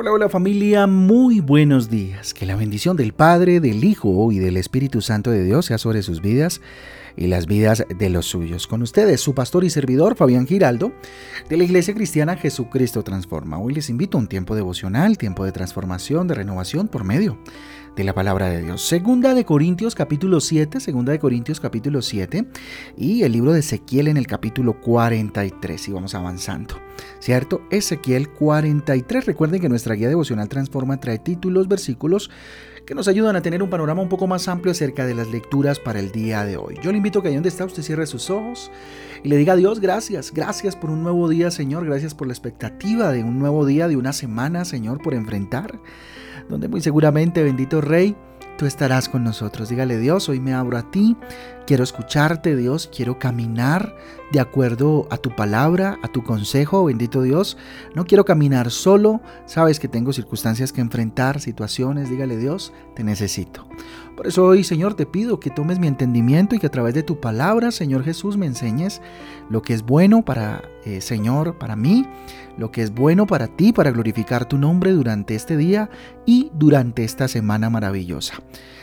Hola, hola familia, muy buenos días. Que la bendición del Padre, del Hijo y del Espíritu Santo de Dios sea sobre sus vidas y las vidas de los suyos. Con ustedes, su pastor y servidor, Fabián Giraldo, de la Iglesia Cristiana Jesucristo Transforma. Hoy les invito a un tiempo devocional, tiempo de transformación, de renovación por medio de la palabra de Dios. Segunda de Corintios capítulo 7, segunda de Corintios capítulo 7 y el libro de Ezequiel en el capítulo 43 y vamos avanzando. ¿Cierto? Ezequiel 43. Recuerden que nuestra guía devocional Transforma trae títulos, versículos que nos ayudan a tener un panorama un poco más amplio acerca de las lecturas para el día de hoy. Yo le invito a que ahí donde está usted cierre sus ojos y le diga a Dios gracias, gracias por un nuevo día, Señor, gracias por la expectativa de un nuevo día, de una semana, Señor, por enfrentar donde muy seguramente, bendito Rey, tú estarás con nosotros. Dígale Dios, hoy me abro a ti, quiero escucharte Dios, quiero caminar de acuerdo a tu palabra, a tu consejo, bendito Dios. No quiero caminar solo, sabes que tengo circunstancias que enfrentar, situaciones, dígale Dios, te necesito. Por eso hoy, Señor, te pido que tomes mi entendimiento y que a través de tu palabra, Señor Jesús, me enseñes lo que es bueno para, eh, Señor, para mí, lo que es bueno para ti, para glorificar tu nombre durante este día y durante esta semana maravillosa.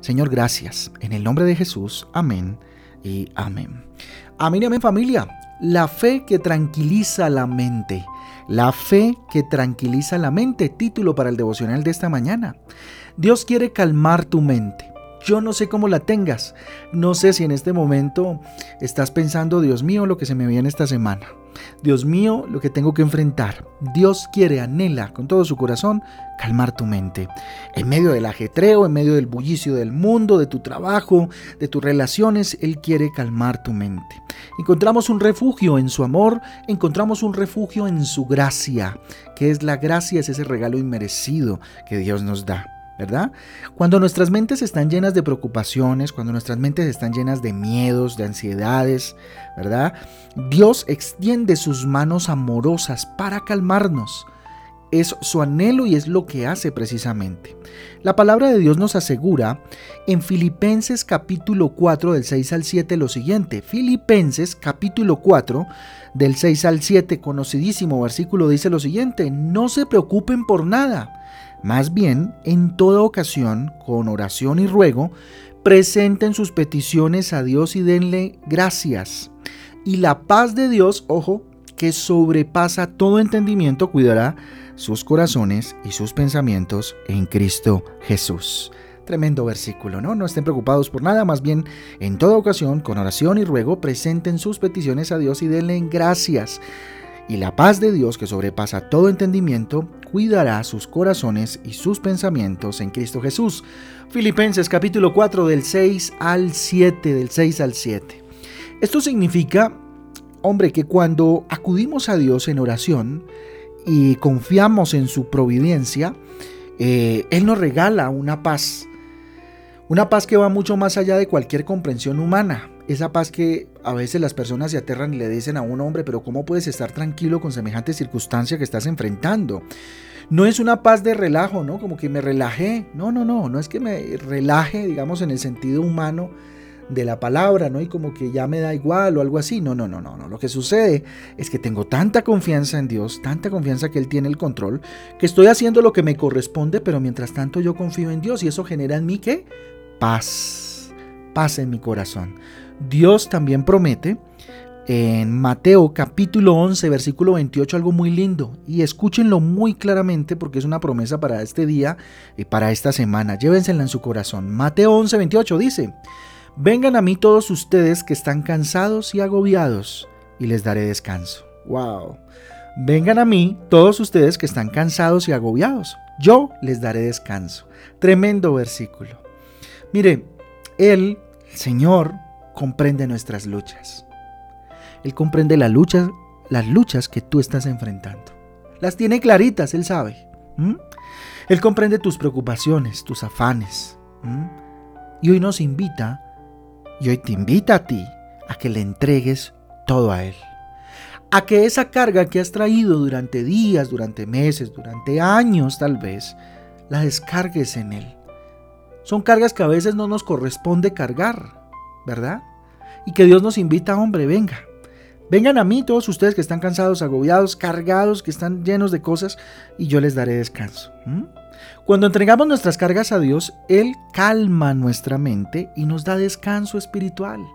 Señor, gracias. En el nombre de Jesús, amén y amén. Amén y amén familia. La fe que tranquiliza la mente. La fe que tranquiliza la mente, título para el devocional de esta mañana. Dios quiere calmar tu mente. Yo no sé cómo la tengas. No sé si en este momento estás pensando, Dios mío, lo que se me viene esta semana. Dios mío, lo que tengo que enfrentar. Dios quiere, anhela con todo su corazón calmar tu mente. En medio del ajetreo, en medio del bullicio del mundo, de tu trabajo, de tus relaciones, Él quiere calmar tu mente. Encontramos un refugio en su amor, encontramos un refugio en su gracia, que es la gracia, es ese regalo inmerecido que Dios nos da. ¿Verdad? Cuando nuestras mentes están llenas de preocupaciones, cuando nuestras mentes están llenas de miedos, de ansiedades, ¿verdad? Dios extiende sus manos amorosas para calmarnos. Es su anhelo y es lo que hace precisamente. La palabra de Dios nos asegura en Filipenses capítulo 4 del 6 al 7 lo siguiente. Filipenses capítulo 4 del 6 al 7, conocidísimo versículo, dice lo siguiente, no se preocupen por nada más bien, en toda ocasión, con oración y ruego, presenten sus peticiones a Dios y denle gracias. Y la paz de Dios, ojo, que sobrepasa todo entendimiento, cuidará sus corazones y sus pensamientos en Cristo Jesús. Tremendo versículo, ¿no? No estén preocupados por nada, más bien en toda ocasión, con oración y ruego, presenten sus peticiones a Dios y denle gracias. Y la paz de Dios, que sobrepasa todo entendimiento, cuidará sus corazones y sus pensamientos en Cristo Jesús. Filipenses capítulo 4 del 6 al 7, del 6 al 7. Esto significa, hombre, que cuando acudimos a Dios en oración y confiamos en su providencia, eh, Él nos regala una paz. Una paz que va mucho más allá de cualquier comprensión humana. Esa paz que a veces las personas se aterran y le dicen a un hombre, pero ¿cómo puedes estar tranquilo con semejante circunstancia que estás enfrentando? No es una paz de relajo, ¿no? Como que me relajé. No, no, no, no es que me relaje, digamos, en el sentido humano de la palabra, ¿no? Y como que ya me da igual o algo así. No, no, no, no, no. Lo que sucede es que tengo tanta confianza en Dios, tanta confianza que Él tiene el control, que estoy haciendo lo que me corresponde, pero mientras tanto yo confío en Dios y eso genera en mí qué? Paz. Paz en mi corazón. Dios también promete en Mateo capítulo 11, versículo 28, algo muy lindo. Y escúchenlo muy claramente porque es una promesa para este día y para esta semana. Llévensela en su corazón. Mateo 11, 28 dice, Vengan a mí todos ustedes que están cansados y agobiados y les daré descanso. ¡Wow! Vengan a mí todos ustedes que están cansados y agobiados. Yo les daré descanso. Tremendo versículo. Mire, Él, Señor, comprende nuestras luchas. Él comprende la lucha, las luchas que tú estás enfrentando. Las tiene claritas, Él sabe. Él comprende tus preocupaciones, tus afanes. Y hoy nos invita, y hoy te invita a ti, a que le entregues todo a Él. A que esa carga que has traído durante días, durante meses, durante años tal vez, la descargues en Él. Son cargas que a veces no nos corresponde cargar, ¿verdad? Y que Dios nos invita, hombre, venga, Vengan a mí todos ustedes que están cansados, agobiados, cargados, que están llenos de cosas, y yo les daré descanso. Cuando entregamos nuestras cargas a Dios, Él calma nuestra mente y nos da descanso espiritual.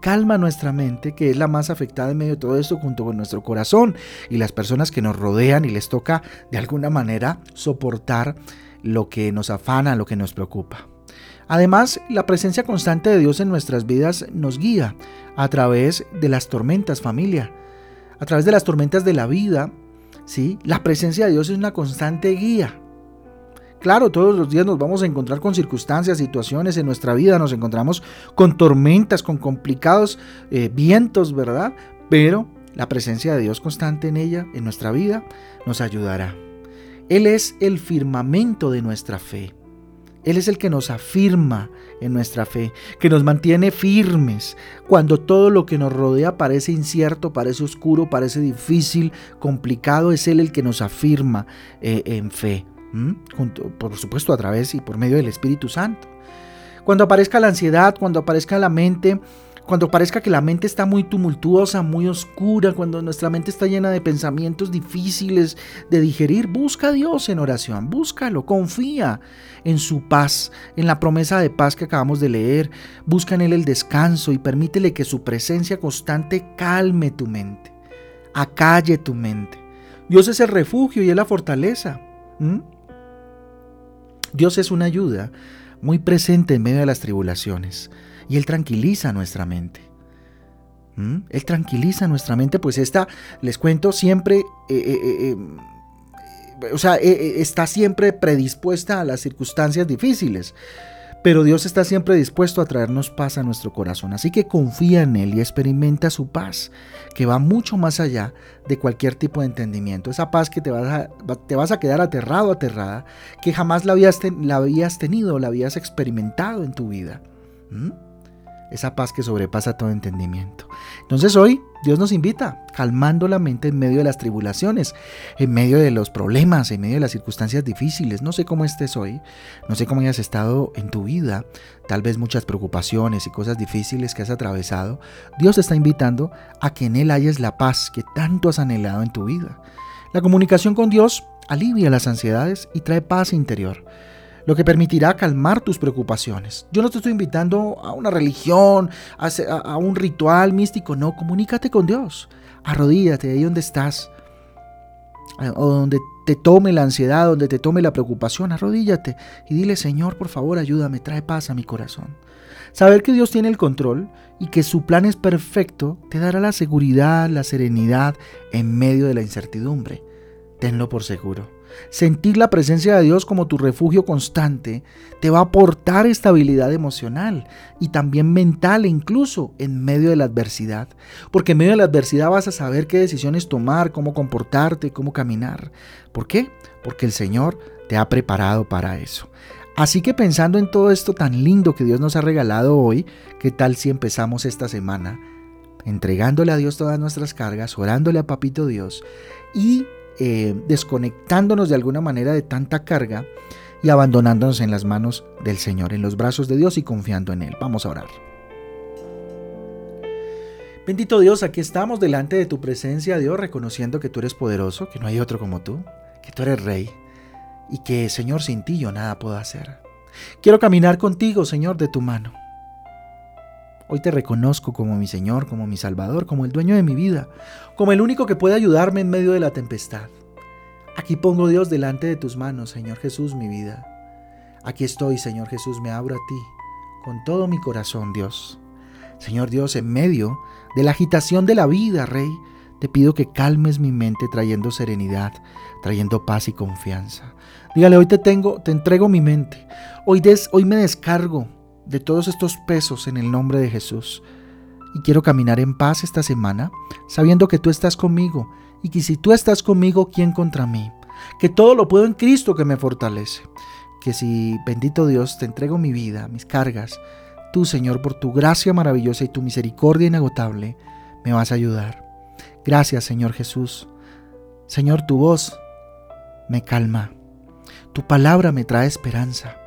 Calma nuestra mente, que es la más afectada en medio de todo esto, junto con nuestro corazón y las personas que nos rodean y les toca de alguna manera soportar lo que nos afana, lo que nos preocupa. Además, la presencia constante de Dios en nuestras vidas nos guía a través de las tormentas, familia. A través de las tormentas de la vida, ¿sí? La presencia de Dios es una constante guía. Claro, todos los días nos vamos a encontrar con circunstancias, situaciones en nuestra vida, nos encontramos con tormentas, con complicados eh, vientos, ¿verdad? Pero la presencia de Dios constante en ella, en nuestra vida, nos ayudará. Él es el firmamento de nuestra fe. Él es el que nos afirma en nuestra fe, que nos mantiene firmes cuando todo lo que nos rodea parece incierto, parece oscuro, parece difícil, complicado. Es Él el que nos afirma eh, en fe, por supuesto a través y por medio del Espíritu Santo. Cuando aparezca la ansiedad, cuando aparezca la mente, cuando parezca que la mente está muy tumultuosa, muy oscura, cuando nuestra mente está llena de pensamientos difíciles de digerir, busca a Dios en oración, búscalo, confía en su paz, en la promesa de paz que acabamos de leer, busca en Él el descanso y permítele que su presencia constante calme tu mente, acalle tu mente. Dios es el refugio y es la fortaleza. Dios es una ayuda muy presente en medio de las tribulaciones y Él tranquiliza nuestra mente. ¿Mm? Él tranquiliza nuestra mente, pues esta, les cuento, siempre, eh, eh, eh, o sea, está siempre predispuesta a las circunstancias difíciles. Pero Dios está siempre dispuesto a traernos paz a nuestro corazón. Así que confía en Él y experimenta su paz, que va mucho más allá de cualquier tipo de entendimiento. Esa paz que te vas a, te vas a quedar aterrado, aterrada, que jamás la habías, la habías tenido, la habías experimentado en tu vida. ¿Mm? Esa paz que sobrepasa todo entendimiento. Entonces hoy Dios nos invita, calmando la mente en medio de las tribulaciones, en medio de los problemas, en medio de las circunstancias difíciles. No sé cómo estés hoy, no sé cómo hayas estado en tu vida, tal vez muchas preocupaciones y cosas difíciles que has atravesado. Dios te está invitando a que en Él hayas la paz que tanto has anhelado en tu vida. La comunicación con Dios alivia las ansiedades y trae paz interior lo que permitirá calmar tus preocupaciones. Yo no te estoy invitando a una religión, a, un ritual místico, no, comunícate con Dios, arrodíllate ahí donde estás, o donde te tome la ansiedad, donde te tome la preocupación, arrodíllate y dile, Señor, por favor, ayúdame, trae paz a mi corazón. Saber que Dios tiene el control y que su plan es perfecto te dará la seguridad, la serenidad en medio de la incertidumbre. Tenlo por seguro. Sentir la presencia de Dios como tu refugio constante te va a aportar estabilidad emocional y también mental e incluso en medio de la adversidad. Porque en medio de la adversidad vas a saber qué decisiones tomar, cómo comportarte, cómo caminar. ¿Por qué? Porque el Señor te ha preparado para eso. Así que pensando en todo esto tan lindo que Dios nos ha regalado hoy, ¿qué tal si empezamos esta semana entregándole a Dios todas nuestras cargas, orándole a Papito Dios y eh, desconectándonos de alguna manera de tanta carga y abandonándonos en las manos del Señor, en los brazos de Dios y confiando en Él. Vamos a orar. Bendito Dios, aquí estamos delante de tu presencia, Dios, reconociendo que tú eres poderoso, que no hay otro como tú, que tú eres rey y que, Señor, sin ti yo nada puedo hacer. Quiero caminar contigo, Señor, de tu mano. Hoy te reconozco como mi Señor, como mi Salvador, como el dueño de mi vida, como el único que puede ayudarme en medio de la tempestad. Aquí pongo Dios delante de tus manos, Señor Jesús, mi vida. Aquí estoy, Señor Jesús, me abro a ti, con todo mi corazón, Dios. Señor Dios, en medio de la agitación de la vida, Rey, te pido que calmes mi mente trayendo serenidad, trayendo paz y confianza. Dígale, hoy te tengo, te entrego mi mente. Hoy, des, hoy me descargo de todos estos pesos en el nombre de Jesús. Y quiero caminar en paz esta semana, sabiendo que tú estás conmigo y que si tú estás conmigo, ¿quién contra mí? Que todo lo puedo en Cristo que me fortalece. Que si, bendito Dios, te entrego mi vida, mis cargas, tú, Señor, por tu gracia maravillosa y tu misericordia inagotable, me vas a ayudar. Gracias, Señor Jesús. Señor, tu voz me calma. Tu palabra me trae esperanza.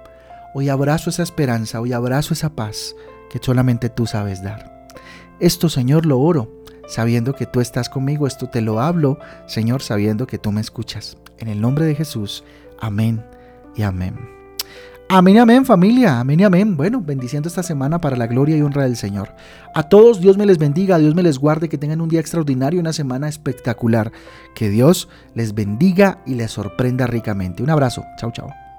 Hoy abrazo esa esperanza, hoy abrazo esa paz que solamente tú sabes dar. Esto, Señor, lo oro, sabiendo que tú estás conmigo. Esto te lo hablo, Señor, sabiendo que tú me escuchas. En el nombre de Jesús. Amén y amén. Amén, amén familia, amén y amén. Bueno, bendiciendo esta semana para la gloria y honra del Señor. A todos Dios me les bendiga, Dios me les guarde, que tengan un día extraordinario, una semana espectacular. Que Dios les bendiga y les sorprenda ricamente. Un abrazo, chao, chao.